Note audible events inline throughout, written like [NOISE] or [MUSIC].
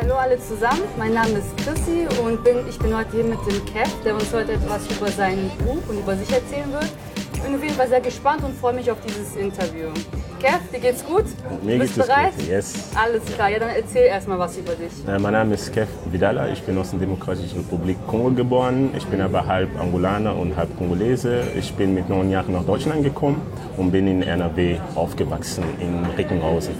Hallo alle zusammen, mein Name ist Chrissy und bin, ich bin heute hier mit dem Kev, der uns heute etwas über sein Buch und über sich erzählen wird. Ich bin auf jeden Fall sehr gespannt und freue mich auf dieses Interview. Kev, dir geht's gut? Mir Bist geht es bereit? gut, yes. Alles klar, ja dann erzähl erstmal was über dich. Äh, Mein Name ist Kev Vidala, ich bin aus der Demokratischen Republik Kongo geboren. Ich bin aber halb Angolaner und halb Kongolese. Ich bin mit neun Jahren nach Deutschland gekommen und bin in NRW aufgewachsen, in Rickenhausen.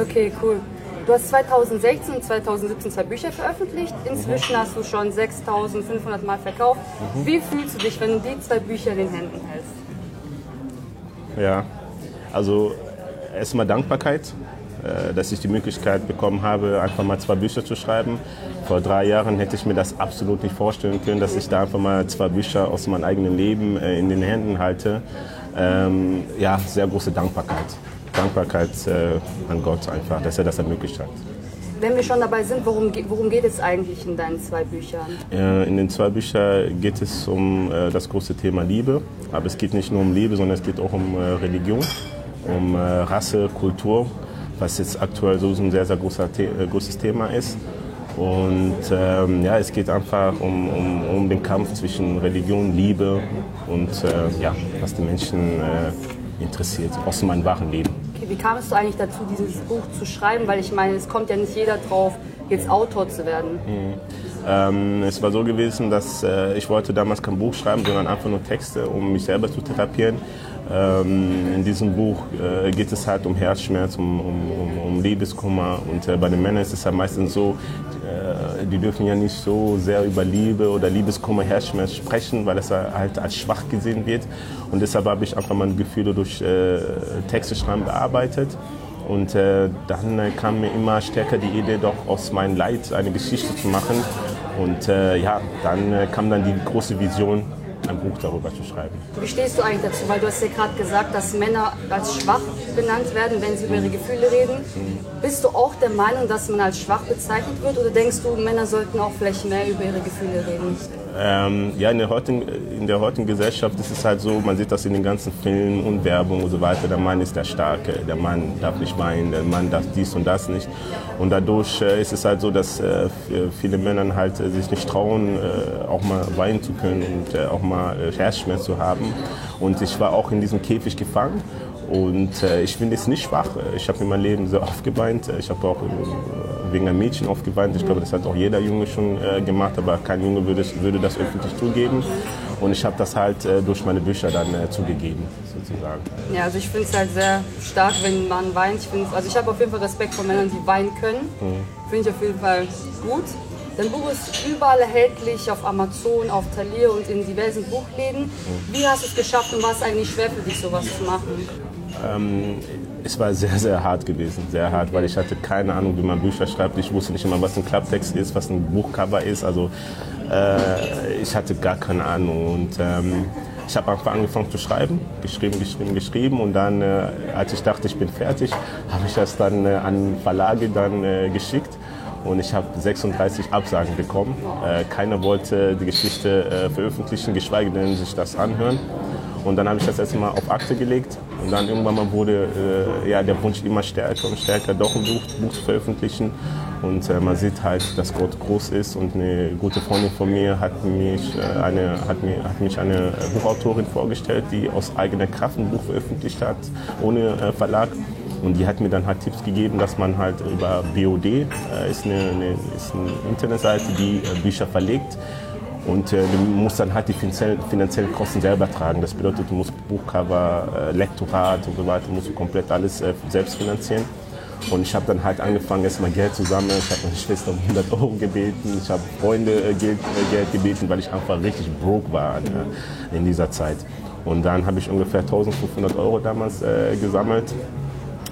Okay, cool. Du hast 2016 und 2017 zwei Bücher veröffentlicht. Inzwischen hast du schon 6500 Mal verkauft. Wie fühlst du dich, wenn du die zwei Bücher in den Händen hältst? Ja, also erstmal Dankbarkeit, äh, dass ich die Möglichkeit bekommen habe, einfach mal zwei Bücher zu schreiben. Vor drei Jahren hätte ich mir das absolut nicht vorstellen können, dass ich da einfach mal zwei Bücher aus meinem eigenen Leben äh, in den Händen halte. Ähm, ja, sehr große Dankbarkeit. Dankbarkeit äh, an Gott einfach, dass er das ermöglicht hat. Wenn wir schon dabei sind, worum, worum geht es eigentlich in deinen zwei Büchern? Äh, In den zwei Büchern geht es um äh, das große Thema Liebe, aber es geht nicht nur um Liebe, sondern es geht auch um Religion, um äh, Rasse, Kultur, was jetzt aktuell so ein sehr, sehr äh, großes Thema ist. Und ähm, ja, es geht einfach um, um, um den Kampf zwischen Religion, Liebe und äh, ja, was die Menschen äh, interessiert aus meinem wahren Leben. Okay, wie kamst du eigentlich dazu, dieses Buch zu schreiben? Weil ich meine, es kommt ja nicht jeder drauf, jetzt Autor zu werden. Ähm, es war so gewesen, dass äh, ich wollte damals kein Buch schreiben, sondern einfach nur Texte, um mich selber zu therapieren. Ähm, in diesem Buch äh, geht es halt um Herzschmerz, um, um, um, um Liebeskummer und äh, bei den Männern ist es ja meistens so, äh, die dürfen ja nicht so sehr über Liebe oder Liebeskummer, Herzschmerz sprechen, weil es halt als schwach gesehen wird. Und deshalb habe ich einfach meine Gefühle durch äh, Texte schreiben bearbeitet. Und äh, dann äh, kam mir immer stärker die Idee, doch aus meinem Leid eine Geschichte zu machen. Und äh, ja, dann äh, kam dann die große Vision, ein Buch darüber zu schreiben. Wie stehst du eigentlich dazu? Weil du hast ja gerade gesagt, dass Männer als schwach benannt werden, wenn sie über ihre Gefühle reden. Bist du auch der Meinung, dass man als schwach bezeichnet wird? Oder denkst du, Männer sollten auch vielleicht mehr über ihre Gefühle reden? Ähm, ja, in der, heutigen, in der heutigen Gesellschaft ist es halt so, man sieht das in den ganzen Filmen und Werbung und so weiter. Der Mann ist der Starke, der Mann darf nicht weinen, der Mann darf dies und das nicht. Und dadurch äh, ist es halt so, dass äh, viele Männer halt äh, sich nicht trauen, äh, auch mal weinen zu können und äh, auch mal äh, Herzschmerz zu haben. Und ich war auch in diesem Käfig gefangen. Und äh, ich bin jetzt nicht schwach. Ich habe in meinem Leben sehr oft geweint. Ich habe auch äh, wegen einem Mädchen oft geweint. Ich glaube, das hat auch jeder Junge schon äh, gemacht, aber kein Junge würde, würde das öffentlich zugeben. Und ich habe das halt äh, durch meine Bücher dann äh, zugegeben, sozusagen. Ja, also ich finde es halt sehr stark, wenn man weint. Ich also ich habe auf jeden Fall Respekt vor Männern, die weinen können. Finde ich auf jeden Fall gut. Dein Buch ist überall erhältlich, auf Amazon, auf Thalia und in diversen Buchläden. Wie hast du es geschafft und war es eigentlich schwer für dich, sowas zu machen? Ähm, es war sehr, sehr hart gewesen, sehr hart, weil ich hatte keine Ahnung, wie man Bücher schreibt. Ich wusste nicht immer, was ein Klapptext ist, was ein Buchcover ist. Also äh, ich hatte gar keine Ahnung und ähm, ich habe einfach angefangen zu schreiben, geschrieben, geschrieben, geschrieben und dann, äh, als ich dachte, ich bin fertig, habe ich das dann äh, an Verlage dann äh, geschickt und ich habe 36 Absagen bekommen. Äh, keiner wollte die Geschichte äh, veröffentlichen, geschweige denn sich das anhören. Und dann habe ich das erstmal auf Akte gelegt und dann irgendwann mal wurde äh, ja, der Wunsch immer stärker und stärker, doch ein Buch, Buch zu veröffentlichen. Und äh, man sieht halt, dass Gott groß ist und eine gute Freundin von mir hat mich, äh, eine, hat mir, hat mich eine Buchautorin vorgestellt, die aus eigener Kraft ein Buch veröffentlicht hat, ohne äh, Verlag. Und die hat mir dann halt Tipps gegeben, dass man halt über BOD, äh, ist, eine, eine, ist eine Internetseite, die äh, Bücher verlegt. Und äh, du musst dann halt die finanziellen, Kosten selber tragen. Das bedeutet, du musst Buchcover, äh, Lektorat und so weiter, musst du komplett alles äh, selbst finanzieren. Und ich habe dann halt angefangen, erstmal Geld zu sammeln. Ich habe meine Schwester um 100 Euro gebeten. Ich habe Freunde äh, Geld, äh, Geld gebeten, weil ich einfach richtig broke war äh, in dieser Zeit. Und dann habe ich ungefähr 1500 Euro damals äh, gesammelt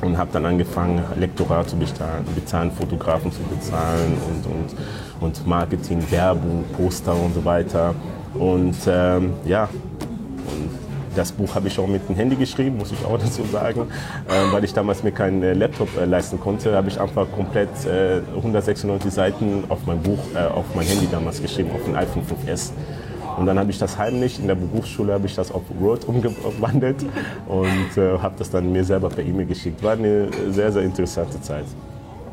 und habe dann angefangen, Lektorat zu bezahlen, Fotografen zu bezahlen und, und, und Marketing, Werbung, Poster und so weiter. Und ähm, ja, und das Buch habe ich auch mit dem Handy geschrieben, muss ich auch [LAUGHS] dazu sagen, äh, weil ich damals mir keinen äh, Laptop äh, leisten konnte, habe ich einfach komplett äh, 196 Seiten auf mein Buch, äh, auf mein Handy damals geschrieben, auf dem iPhone 5S. Und dann habe ich das heimlich, in der Berufsschule habe ich das auf Word umgewandelt und äh, habe das dann mir selber per E-Mail geschickt. War eine sehr, sehr interessante Zeit.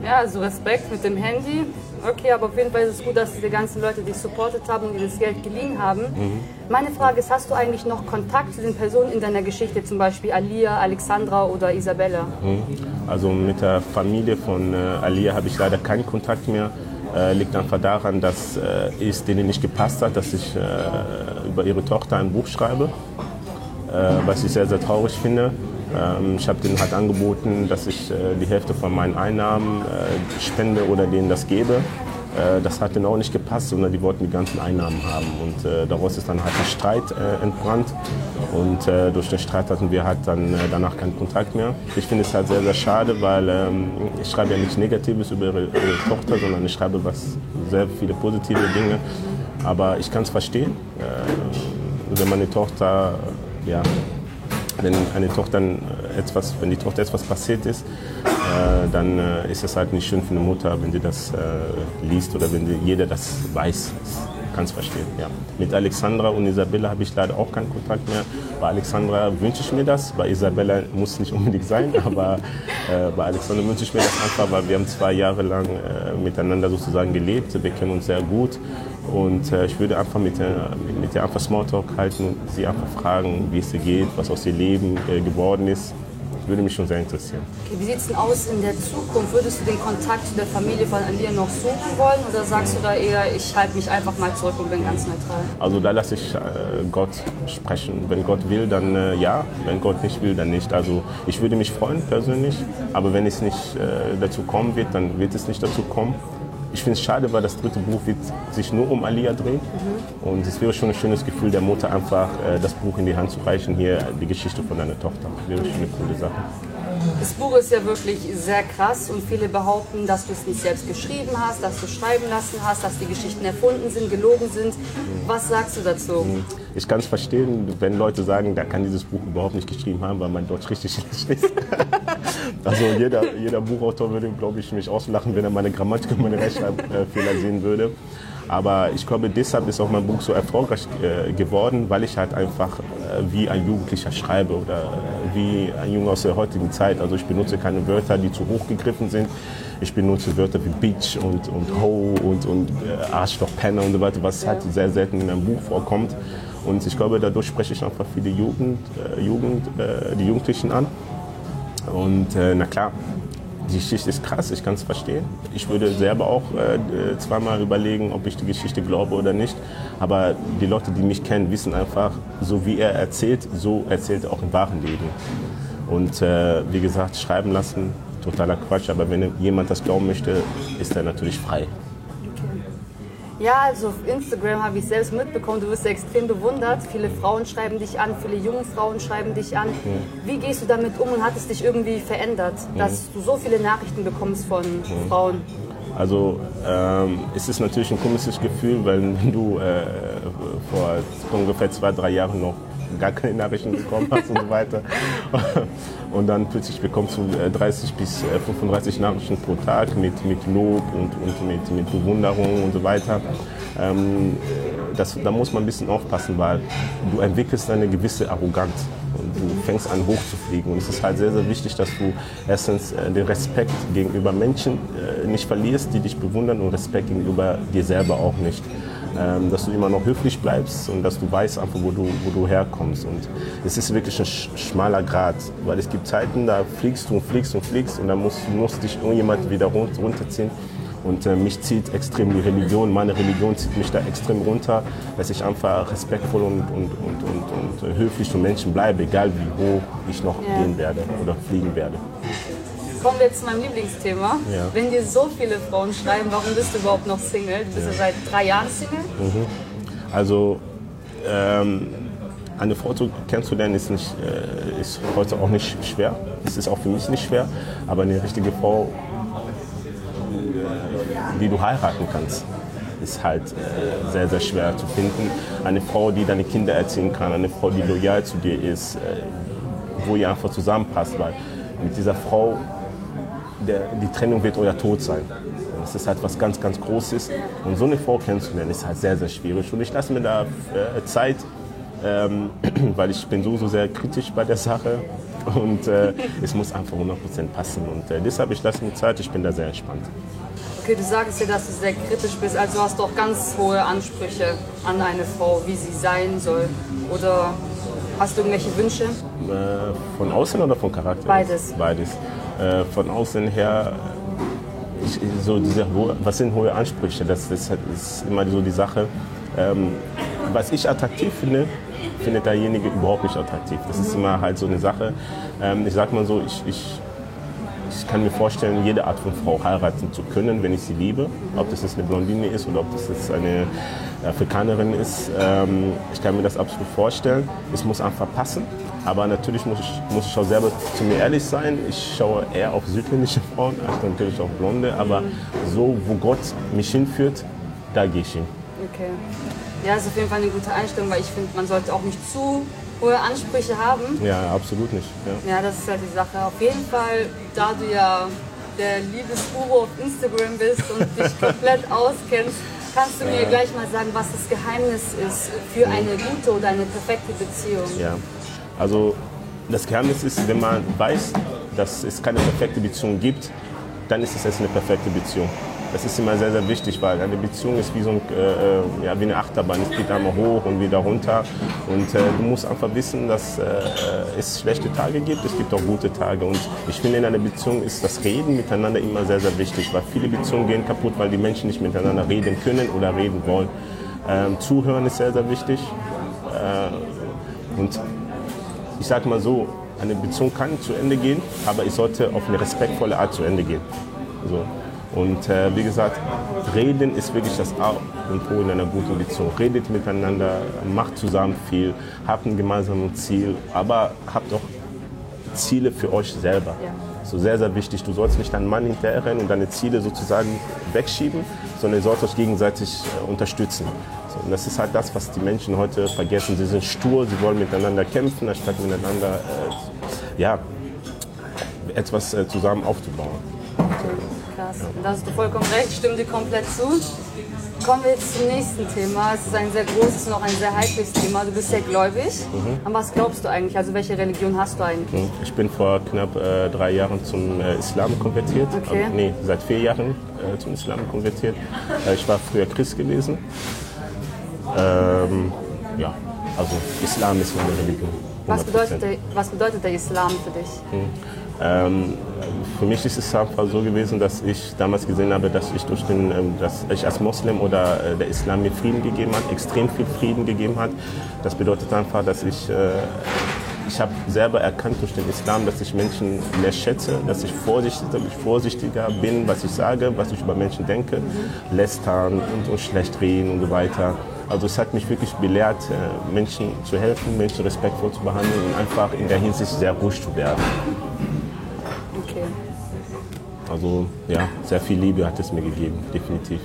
Ja, also Respekt mit dem Handy. Okay, aber auf jeden Fall ist es gut, dass diese ganzen Leute dich supportet haben und dir das Geld geliehen haben. Mhm. Meine Frage ist, hast du eigentlich noch Kontakt zu den Personen in deiner Geschichte, zum Beispiel Alia, Alexandra oder Isabella? Mhm. Also mit der Familie von äh, Alia habe ich leider keinen Kontakt mehr. Äh, liegt einfach daran, dass äh, es denen nicht gepasst hat, dass ich äh, über ihre Tochter ein Buch schreibe, äh, was ich sehr, sehr traurig finde. Ähm, ich habe denen halt angeboten, dass ich äh, die Hälfte von meinen Einnahmen äh, spende oder denen das gebe. Äh, das hat denen auch nicht gepasst, sondern die wollten die ganzen Einnahmen haben. Und äh, daraus ist dann halt ein Streit äh, entbrannt. Und äh, durch den Streit hatten wir halt dann danach keinen Kontakt mehr. Ich finde es halt sehr, sehr schade, weil ähm, ich schreibe ja nichts Negatives über ihre, ihre, Tochter, sondern ich schreibe was, sehr viele positive Dinge. Aber ich kann es verstehen, wenn meine Tochter ja, wenn eine Tochter etwas, wenn die Tochter etwas passiert ist, äh, dann äh, ist es halt nicht schön für eine Mutter, wenn sie das äh, liest oder wenn jeder das weiß. Kann es verstehen, ja. Mit Alexandra und Isabella habe ich leider auch keinen Kontakt mehr. Bei Alexandra wünsche ich mir das, bei Isabella muss es nicht unbedingt sein, [LAUGHS] aber äh, bei Alexandra wünsche ich mir das einfach, weil wir haben zwei Jahre lang äh, miteinander sozusagen gelebt, wir kennen uns sehr gut und äh, ich würde einfach mit der, mit der einfach Smalltalk halten und sie einfach fragen, wie es ihr geht, was aus ihr Leben äh, geworden ist. Würde mich schon sehr interessieren. Okay, wie sieht es denn aus in der Zukunft? Würdest du den Kontakt zu der Familie von Alia noch suchen wollen oder sagst du da eher, ich halte mich einfach mal zurück und bin ganz neutral? Also da lasse ich äh, Gott sprechen. Wenn Gott will, dann äh, ja. Wenn Gott nicht will, dann nicht. Also ich würde mich freuen persönlich, aber wenn es nicht äh, dazu kommen wird, dann wird es nicht dazu kommen. Ich finde es schade, weil das dritte Buch wird sich nur um Alia drehen. Mhm. Und es wäre schon ein schönes Gefühl, der Mutter einfach äh, das Buch in die Hand zu reichen. Hier die Geschichte von deiner Tochter. Das wäre schon eine coole Sache. Das Buch ist ja wirklich sehr krass und viele behaupten, dass du es nicht selbst geschrieben hast, dass du schreiben lassen hast, dass die Geschichten erfunden sind, gelogen sind. Was sagst du dazu? Ich kann es verstehen, wenn Leute sagen, da kann dieses Buch überhaupt nicht geschrieben haben, weil mein Deutsch richtig [LAUGHS] schlecht ist. also jeder, jeder Buchautor würde, glaube ich, mich auslachen, wenn er meine Grammatik und meine Rechtschreibfehler sehen würde. Aber ich glaube, deshalb ist auch mein Buch so erfolgreich äh, geworden, weil ich halt einfach äh, wie ein Jugendlicher schreibe oder äh, wie ein Junge aus der heutigen Zeit. Also ich benutze keine Wörter, die zu hoch gegriffen sind. Ich benutze Wörter wie Bitch und, und Ho und, und äh, Arschloch, Penner und so weiter, was halt sehr selten in einem Buch vorkommt. Und ich glaube, dadurch spreche ich einfach viele Jugend, äh, Jugend, äh, die Jugendlichen an. Und na klar, die Geschichte ist krass, ich kann es verstehen. Ich würde selber auch äh, zweimal überlegen, ob ich die Geschichte glaube oder nicht. Aber die Leute, die mich kennen, wissen einfach, so wie er erzählt, so erzählt er auch im wahren Leben. Und äh, wie gesagt, schreiben lassen, totaler Quatsch. Aber wenn jemand das glauben möchte, ist er natürlich frei. Ja, also auf Instagram habe ich selbst mitbekommen, du wirst extrem bewundert. Viele Frauen schreiben dich an, viele junge Frauen schreiben dich an. Wie gehst du damit um und hat es dich irgendwie verändert, dass du so viele Nachrichten bekommst von Frauen? Also ähm, es ist natürlich ein komisches Gefühl, weil wenn [LAUGHS] du äh, vor ungefähr zwei, drei Jahren noch gar keine Nachrichten bekommen hast [LAUGHS] und so weiter. Und dann plötzlich bekommst du 30 äh, bis 35 äh, Nachrichten pro Tag mit, mit Lob und, und mit, mit Bewunderung und so weiter. Ähm, das, da muss man ein bisschen aufpassen, weil du entwickelst eine gewisse Arroganz und du fängst an hochzufliegen. Und es ist halt sehr, sehr wichtig, dass du erstens äh, den Respekt gegenüber Menschen nicht verlierst, die dich bewundern und Respekt gegenüber dir selber auch nicht ähm, dass du immer noch höflich bleibst und dass du weißt einfach, wo du, wo du herkommst. Und es ist wirklich ein schmaler Grad, weil es gibt Zeiten, da fliegst du und fliegst und fliegst und dann muss, muss dich irgendjemand wieder runterziehen. Und äh, mich zieht extrem die Religion, meine Religion zieht mich da extrem runter, dass ich einfach respektvoll und, und, und, und, und höflich zu Menschen bleibe, egal wie hoch ich noch ja. gehen werde oder fliegen werde kommen wir zu meinem Lieblingsthema. Ja. Wenn dir so viele Frauen schreiben, warum bist du überhaupt noch Single? Du bist ja, ja seit drei Jahren Single. Mhm. Also ähm, eine Frau zu, kennenzulernen ist, nicht, äh, ist heute auch nicht schwer. Es ist auch für mich nicht schwer. Aber eine richtige Frau, die du heiraten kannst, ist halt äh, sehr, sehr schwer zu finden. Eine Frau, die deine Kinder erziehen kann, eine Frau, die loyal zu dir ist, äh, wo ihr einfach zusammenpasst. Weil mit dieser Frau der, die Trennung wird euer Tod sein. Das ist halt was ganz, ganz Großes. Und so eine Frau kennenzulernen, ist halt sehr, sehr schwierig. Und ich lasse mir da äh, Zeit, ähm, [CLEARS THROAT] weil ich bin so, so sehr kritisch bei der Sache. Und äh, [LAUGHS] es muss einfach 100% passen. Und äh, deshalb, ich lasse mir Zeit, ich bin da sehr entspannt. Okay, du sagst ja, dass du sehr kritisch bist, also hast du auch ganz hohe Ansprüche an eine Frau, wie sie sein soll. Oder hast du irgendwelche Wünsche? Äh, von außen oder von Charakter? Beides. Beides. Äh, von außen her, ich, so diese, was sind hohe Ansprüche? Das, das ist immer so die Sache. Ähm, was ich attraktiv finde, findet derjenige überhaupt nicht attraktiv. Das ist immer halt so eine Sache. Ähm, ich sag mal so, ich, ich ich kann mir vorstellen, jede Art von Frau heiraten zu können, wenn ich sie liebe. Ob das jetzt eine Blondine ist oder ob das jetzt eine Afrikanerin ist. Ähm, ich kann mir das absolut vorstellen. Es muss einfach passen. Aber natürlich muss ich, muss ich auch selber zu mir ehrlich sein. Ich schaue eher auf südländische Frauen als natürlich auf Blonde. Aber so, wo Gott mich hinführt, da gehe ich hin. Okay. Ja, ist auf jeden Fall eine gute Einstellung, weil ich finde, man sollte auch nicht zu hohe Ansprüche haben. Ja, absolut nicht. Ja. Ja, das ist ja die Sache. Auf jeden Fall, da du ja der Liebesguru auf Instagram bist und [LAUGHS] dich komplett auskennst, kannst du mir gleich mal sagen, was das Geheimnis ist für eine gute oder eine perfekte Beziehung. Ja, also das Geheimnis ist, wenn man weiß, dass es keine perfekte Beziehung gibt, dann ist es erst eine perfekte Beziehung. Das ist immer sehr, sehr wichtig, weil eine Beziehung ist wie, so ein, äh, äh, ja, wie eine Achterbahn. Es geht einmal hoch und wieder runter. Und äh, du musst einfach wissen, dass äh, es schlechte Tage gibt, es gibt auch gute Tage. Und ich finde, in einer Beziehung ist das Reden miteinander immer sehr, sehr wichtig, weil viele Beziehungen gehen kaputt, weil die Menschen nicht miteinander reden können oder reden wollen. Ähm, Zuhören ist sehr, sehr wichtig. Äh, und ich sage mal so, eine Beziehung kann zu Ende gehen, aber es sollte auf eine respektvolle Art zu Ende gehen. So. Und äh, wie gesagt, reden ist wirklich das A und O in einer guten Beziehung. Redet miteinander, macht zusammen viel, habt ein gemeinsames Ziel, aber habt auch Ziele für euch selber. Ja. So sehr, sehr wichtig. Du sollst nicht deinen Mann hinterherrennen und deine Ziele sozusagen wegschieben, sondern ihr sollt euch gegenseitig äh, unterstützen. Und das ist halt das, was die Menschen heute vergessen. Sie sind stur, sie wollen miteinander kämpfen, anstatt miteinander äh, ja, etwas äh, zusammen aufzubauen. Krass. Da hast du vollkommen recht, stimme dir komplett zu. Kommen wir jetzt zum nächsten Thema. Es ist ein sehr großes und auch ein sehr heikles Thema. Du bist sehr gläubig. An was glaubst du eigentlich? Also welche Religion hast du eigentlich? Ich bin vor knapp äh, drei Jahren zum äh, Islam konvertiert. Okay. Also, nee, seit vier Jahren äh, zum Islam konvertiert. Äh, ich war früher Christ gewesen. Ähm, ja, also Islam ist meine Religion. Was 100%. bedeutet, der, was bedeutet der Islam für dich? Ähm, für mich ist es einfach so gewesen, dass ich damals gesehen habe, dass ich durch den, ähm, dass ich als Moslem oder äh, der Islam mir Frieden gegeben hat, extrem viel Frieden gegeben hat. Das bedeutet einfach, dass ich äh, ich habe selber erkannt durch den Islam, dass ich Menschen mehr schätze, dass ich vorsichtiger, vorsichtiger bin, was ich sage, was ich über Menschen denke, lästern und, und schlecht reden und so weiter. Also es hat mich wirklich belehrt, äh, Menschen zu helfen, Menschen respektvoll zu behandeln und einfach in der Hinsicht sehr ruhig zu werden. Also ja, sehr viel Liebe hat es mir gegeben, definitiv.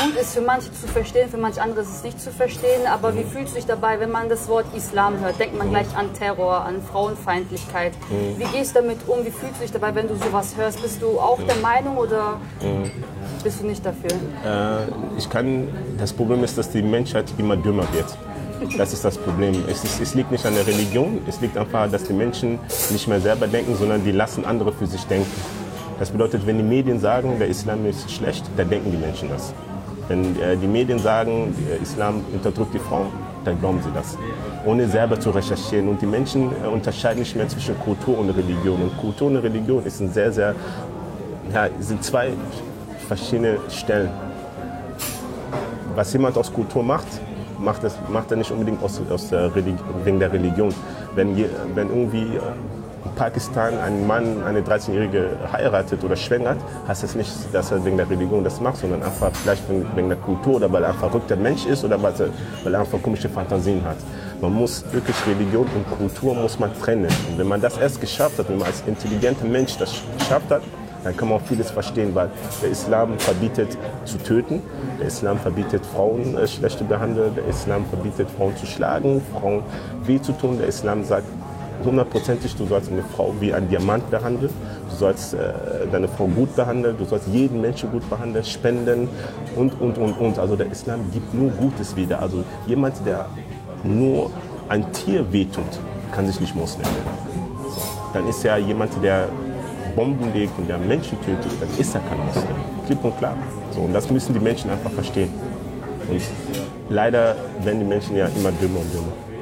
Gut ist für manche zu verstehen, für manche andere ist es nicht zu verstehen. Aber wie fühlst du dich dabei, wenn man das Wort Islam hört? Denkt man gleich an Terror, an Frauenfeindlichkeit. Wie gehst du damit um? Wie fühlst du dich dabei, wenn du sowas hörst? Bist du auch der Meinung oder bist du nicht dafür? Äh, ich kann, das Problem ist, dass die Menschheit immer dümmer wird. Das ist das Problem. Es, ist, es liegt nicht an der Religion, es liegt einfach, dass die Menschen nicht mehr selber denken, sondern die lassen andere für sich denken. Das bedeutet, wenn die Medien sagen, der Islam ist schlecht, dann denken die Menschen das. Wenn äh, die Medien sagen, der Islam unterdrückt die Frauen, dann glauben sie das. Ohne selber zu recherchieren. Und die Menschen äh, unterscheiden nicht mehr zwischen Kultur und Religion. Und Kultur und Religion ist ein sehr, sehr, ja, sind zwei verschiedene Stellen was jemand aus Kultur macht, macht, das, macht er nicht unbedingt aus, aus der wegen der Religion. Wenn, wenn irgendwie äh, Pakistan ein Mann eine 13-Jährige heiratet oder schwängert, heißt das nicht, dass er wegen der Religion das macht, sondern einfach vielleicht wegen, der Kultur oder weil er ein verrückter Mensch ist oder weil er, weil er einfach komische Fantasien hat. Man muss wirklich Religion und Kultur muss man trennen. Und wenn man das erst geschafft hat, wenn man als intelligenter Mensch das geschafft hat, dann kann man auch vieles verstehen, weil der Islam verbietet zu töten, der Islam verbietet Frauen äh, schlecht zu behandeln, der Islam verbietet Frauen zu schlagen, Frauen weh zu tun, der Islam sagt, hundertprozentig, du sollst eine Frau wie ein Diamant behandeln, du sollst äh, deine Frau gut behandeln, du sollst jeden Menschen gut behandeln, spenden und, und, und, und. Also der Islam gibt nur Gutes wieder. Also jemand, der nur ein Tier wehtut, kann sich nicht Muslim nennen. Dann ist ja jemand, der Bomben legt und der Menschen tötet, dann ist er kein Muslim. Klipp und klar. So, und das müssen die Menschen einfach verstehen. Und leider werden die Menschen ja immer dümmer und dümmer.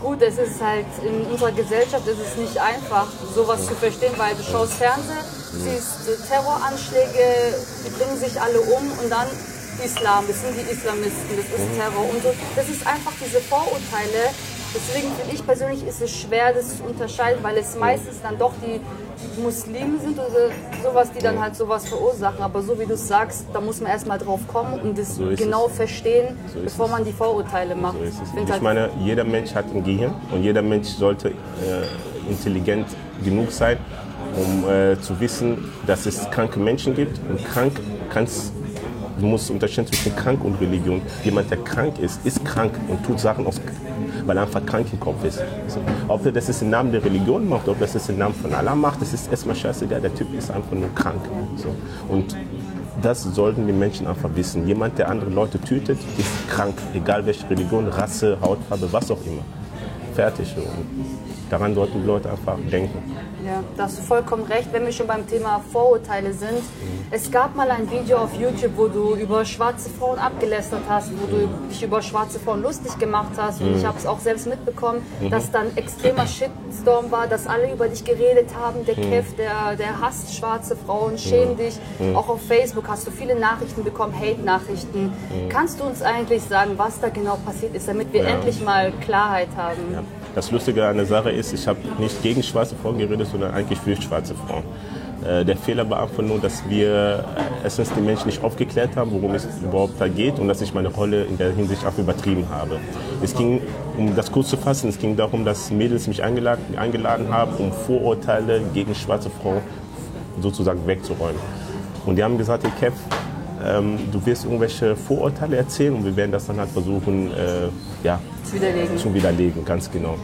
Gut, es ist halt in unserer Gesellschaft ist es nicht einfach, sowas zu verstehen, weil du schaust Fernsehen, siehst Terroranschläge, die bringen sich alle um und dann Islam, das sind die Islamisten, das ist Terror und so. Das ist einfach diese Vorurteile. Deswegen finde ich persönlich ist es schwer, das zu unterscheiden, weil es meistens dann doch die Muslime sind oder sowas, die dann halt sowas verursachen. Aber so wie du es sagst, da muss man erstmal drauf kommen und das So genau es. verstehen, So bevor es. man die Vorurteile macht. So es. find Und halt- ich meine, jeder Mensch hat ein Gehirn und jeder Mensch sollte äh, intelligent genug sein, um äh, zu wissen, dass es kranke Menschen gibt. Und krank kannst du musst unterscheiden zwischen krank und Religion. Jemand, der krank ist, ist krank und tut Sachen aus, weil er einfach krank im Kopf ist. So. Ob er das jetzt im Namen der Religion macht, ob das jetzt im Namen von Allah macht, das ist erstmal scheißegal. Der Typ ist einfach nur krank. So. Und das sollten die Menschen einfach wissen. Jemand, der andere Leute tötet, ist krank. Egal welche Religion, Rasse, Hautfarbe, was auch immer. Fertig. Und daran sollten die Leute einfach denken. Ja, da hast du vollkommen recht, wenn wir schon beim Thema Vorurteile sind. Es gab mal ein Video auf YouTube, wo du über schwarze Frauen abgelästert hast, wo du dich über schwarze Frauen lustig gemacht hast. Und ich habe es auch selbst mitbekommen, dass dann extremer Shitstorm war, dass alle über dich geredet haben. Der Kev, der, der hasst schwarze Frauen, schäm dich. Auch auf Facebook hast du viele Nachrichten bekommen, Hate-Nachrichten. Kannst du uns eigentlich sagen, was da genau passiert ist, damit wir Ja. endlich mal Klarheit haben? Ja. Das Lustige an der Sache ist, ich habe nicht gegen schwarze Frauen geredet, sondern eigentlich für schwarze Frauen. Äh, Der Fehler war einfach nur, dass wir äh, erstens die Menschen nicht aufgeklärt haben, worum es überhaupt da geht und dass ich meine Rolle in der Hinsicht auch übertrieben habe. Es ging, um das kurz zu fassen, es ging darum, dass Mädels mich eingeladen, haben, um Vorurteile gegen schwarze Frauen sozusagen wegzuräumen. Und die haben gesagt, hey Kev, ähm, du wirst irgendwelche Vorurteile erzählen und wir werden das dann halt versuchen, äh, ja, Zu widerlegen. zu widerlegen, ganz genau.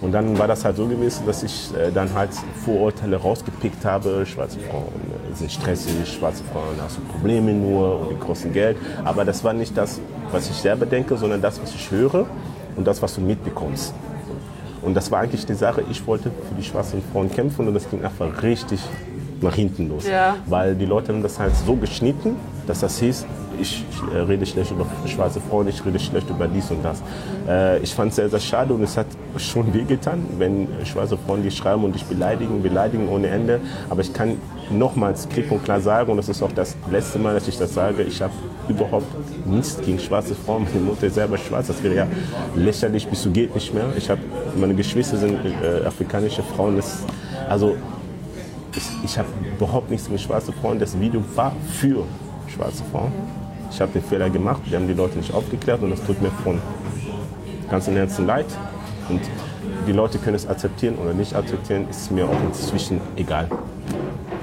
Und dann war das halt so gewesen, dass ich äh, dann halt Vorurteile rausgepickt habe. Schwarze Frauen äh, sind stressig, schwarze Frauen hast du Probleme nur und die kosten Geld. Aber das war nicht das, was ich selber denke, sondern das, was ich höre und das, was du mitbekommst. Und das war eigentlich die Sache, ich wollte für die schwarzen Frauen kämpfen und das ging einfach richtig nach hinten los. Ja. Weil die Leute haben das halt so geschnitten, dass das hieß, ich äh, rede schlecht über schwarze Frauen, ich rede schlecht über dies und das. Äh, ich fand es sehr, sehr schade und es hat schon wehgetan, wenn schwarze Frauen die schreiben und dich beleidigen, beleidigen ohne Ende. Aber ich kann nochmals klipp und klar sagen, und das ist auch das letzte Mal, dass ich das sage, ich habe überhaupt nichts gegen schwarze Frauen. Meine Mutter ist selber schwarz, das wäre ja lächerlich bis zu geht nicht mehr. Ich habe, meine Geschwister sind äh, afrikanische Frauen. Das, also ich, ich habe überhaupt nichts mit schwarzen Frauen. Das Video war für schwarze Frauen. Ich habe den Fehler gemacht, wir haben die Leute nicht aufgeklärt und das tut mir von ganzem Herzen leid. Und die Leute können es akzeptieren oder nicht akzeptieren, ist mir auch inzwischen egal.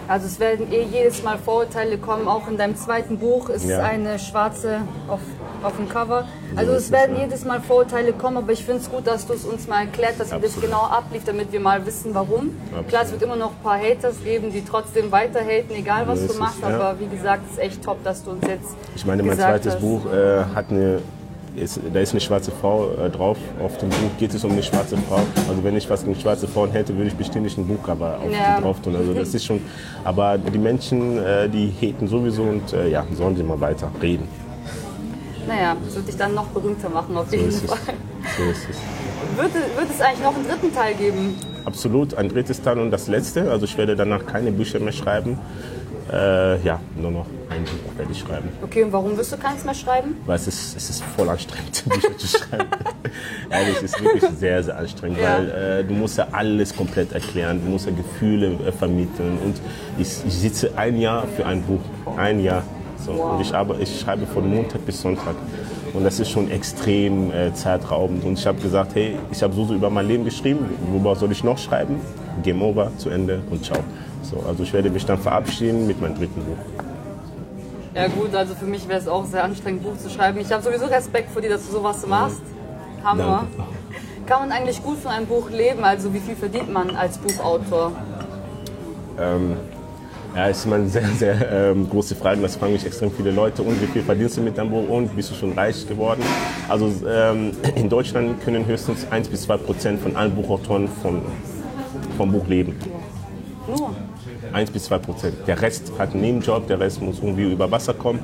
Also es werden eh jedes Mal Vorurteile kommen, auch in deinem zweiten Buch ist Ja. eine schwarze auf, auf dem Cover. Also es werden jedes Mal Vorurteile kommen, aber ich finde es gut, dass du es uns mal erklärt hast, wie das Absolut. genau ablief, damit wir mal wissen, warum. Klar, es wird immer noch ein paar Haters geben, die trotzdem weiter haten, egal was du ist machst, ja. aber wie gesagt, es ist echt top, dass du uns jetzt Ich meine, mein zweites hast. Buch äh, hat eine, ist, da ist eine schwarze Frau äh, drauf. Auf dem Buch geht es um eine schwarze Frau. Also wenn ich was gegen schwarze Frauen hätte, würde ich bestimmt nicht ein Buchcover auf Ja. die drauf tun. Also das ist schon. Aber die Menschen, äh, die haten sowieso und äh, ja, sollen sie mal weiter reden. Naja, das wird dich dann noch berühmter machen auf So jeden es. Fall. So ist es. Wird, wird es eigentlich noch einen dritten Teil geben? Absolut, ein drittes Teil und das letzte. Also ich werde danach keine Bücher mehr schreiben. Äh, ja, nur noch ein Buch werde ich schreiben. Okay, und warum wirst du keins mehr schreiben? Weil es ist, es ist voll anstrengend, [LAUGHS] Bücher zu schreiben. [LAUGHS] Ehrlich, es ist wirklich sehr, sehr anstrengend, Ja. weil äh, du musst ja alles komplett erklären, du musst ja Gefühle äh, vermitteln. Und ich, ich sitze ein Jahr für ein Buch, ein Jahr. So. Wow. Und ich, aber, ich schreibe von Montag bis Sonntag. Und das ist schon extrem äh, zeitraubend. Und ich habe gesagt, hey, ich habe so, so über mein Leben geschrieben, worüber soll ich noch schreiben? Game over, zu Ende und ciao. So, also ich werde mich dann verabschieden mit meinem dritten Buch. Ja gut, also für mich wäre es auch sehr anstrengend, ein Buch zu schreiben. Ich habe sowieso Respekt vor dir, dass du sowas machst. Hammer. Danke. [LAUGHS] kann man eigentlich gut von einem Buch leben? Also wie viel verdient man als Buchautor? Ähm, ja, ist immer eine sehr, sehr ähm, große Frage. Das fragen mich extrem viele Leute. Und wie viel verdienst du mit deinem Buch? Und bist du schon reich geworden? Also ähm, in Deutschland können höchstens 1 bis 2 Prozent von allen Buchautoren von, vom Buch leben. Nur. 1 bis 2 Prozent. Der Rest hat einen Nebenjob, der Rest muss irgendwie über Wasser kommen.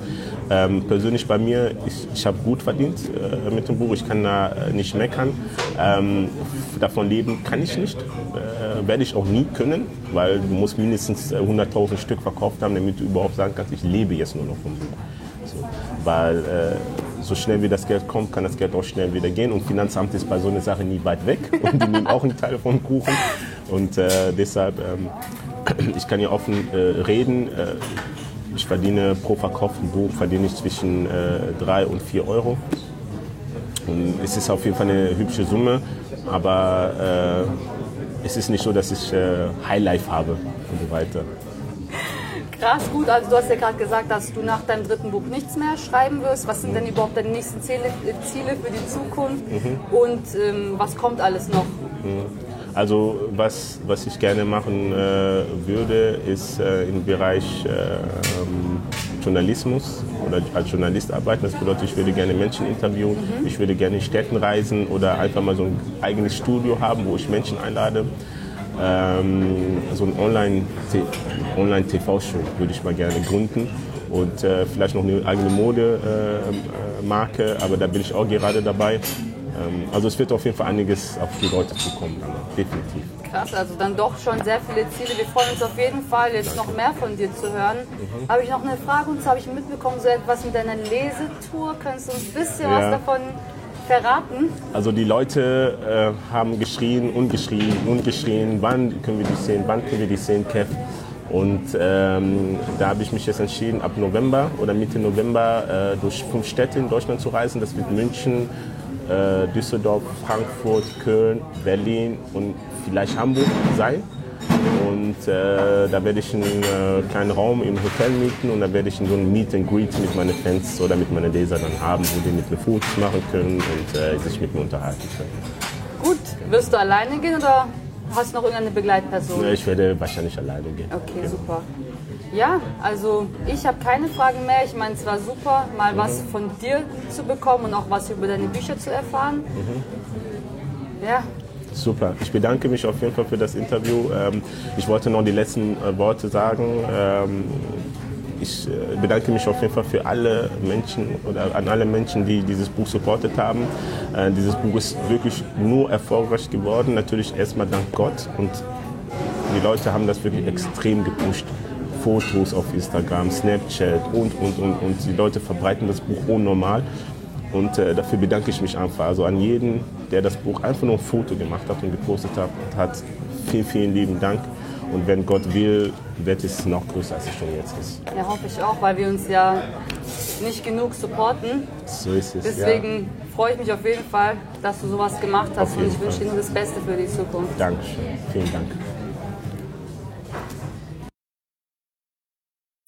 Ähm, persönlich bei mir, ich, ich habe gut verdient äh, mit dem Buch, ich kann da äh, nicht meckern. Ähm, davon leben kann ich nicht, äh, werde ich auch nie können, weil du musst mindestens 100.000 Stück verkauft haben, damit du überhaupt sagen kannst, ich lebe jetzt nur noch vom Buch. So, weil äh, so schnell wie das Geld kommt, kann das Geld auch schnell wieder gehen. Und Finanzamt ist bei so einer Sache nie weit weg [LAUGHS] und die nehmen auch einen Teil vom Kuchen. Und äh, deshalb ähm, ich kann hier offen äh, reden. Äh, ich verdiene pro verkauften Buch verdiene ich zwischen äh, und 4 Euro. Und es ist auf jeden Fall eine hübsche Summe, aber äh, es ist nicht so, dass ich Highlife habe und so weiter. Krass, gut. Also du hast ja gerade gesagt, dass du nach deinem dritten Buch nichts mehr schreiben wirst. Was sind denn überhaupt deine nächsten Ziele, Ziele für die Zukunft? Mhm. Und ähm, was kommt alles noch? Mhm. Also was, was ich gerne machen äh, würde, ist äh, im Bereich äh, ähm, Journalismus oder als Journalist arbeiten. Das bedeutet, ich würde gerne Menschen interviewen, mhm. ich würde gerne in Städten reisen oder einfach mal so ein eigenes Studio haben, wo ich Menschen einlade. Ähm, so ein Online-TV-Show Online würde ich mal gerne gründen und äh, vielleicht noch eine eigene Modemarke, äh, äh, aber da bin ich auch gerade dabei. Ähm, also es wird auf jeden Fall einiges auf die Leute zukommen, dann, definitiv. Krass, also dann doch schon sehr viele Ziele. Wir freuen uns auf jeden Fall, jetzt noch mehr von dir zu hören. Mhm. Habe ich noch eine Frage und zwar habe ich mitbekommen, so etwas mit deiner Lesetour. Könntest du uns ein bisschen ja. was davon verraten? Also die Leute äh, haben geschrien und geschrien und geschrien, wann können wir die sehen, wann können wir die sehen, Kev. Und ähm, da habe ich mich jetzt entschieden, ab November oder Mitte November äh, durch fünf Städte in Deutschland zu reisen. Das wird München, äh, Düsseldorf, Frankfurt, Köln, Berlin und vielleicht Hamburg sein. Und äh, da werde ich einen äh, kleinen Raum im Hotel mieten und da werde ich so ein Meet and Greet mit meinen Fans oder mit meinen Leser dann haben, wo die mit mir Fotos machen können und äh, sich mit mir unterhalten können. Gut, wirst du alleine gehen oder hast du noch irgendeine Begleitperson? Ich werde wahrscheinlich alleine gehen. Okay, genau. super. Ja, also ich habe keine Fragen mehr. Ich meine, es war super, mal mhm. was von dir zu bekommen und auch was über deine Bücher zu erfahren. Mhm. Ja. Super. Ich bedanke mich auf jeden Fall für das Interview. Ähm, ich wollte noch die letzten äh, Worte sagen. Ähm, ich äh, bedanke mich auf jeden Fall für alle Menschen oder an alle Menschen, die dieses Buch supportet haben. Äh, dieses Buch ist wirklich nur erfolgreich geworden. Natürlich erstmal dank Gott und die Leute haben das wirklich extrem gepusht. Fotos auf Instagram, Snapchat und, und, und. Und die Leute verbreiten das Buch unnormal. Und äh, dafür bedanke ich mich einfach. Also an jeden, der das Buch einfach nur ein Foto gemacht hat und gepostet hat, hat vielen, vielen lieben Dank. Und wenn Gott will, wird es noch größer, als es schon jetzt ist. Ja, hoffe ich auch, weil wir uns ja nicht genug supporten. So ist es. Deswegen ja. freue ich mich auf jeden Fall, dass du sowas gemacht hast. Und ich wünsche dir nur das Beste für die Zukunft. Dankeschön. Vielen Dank.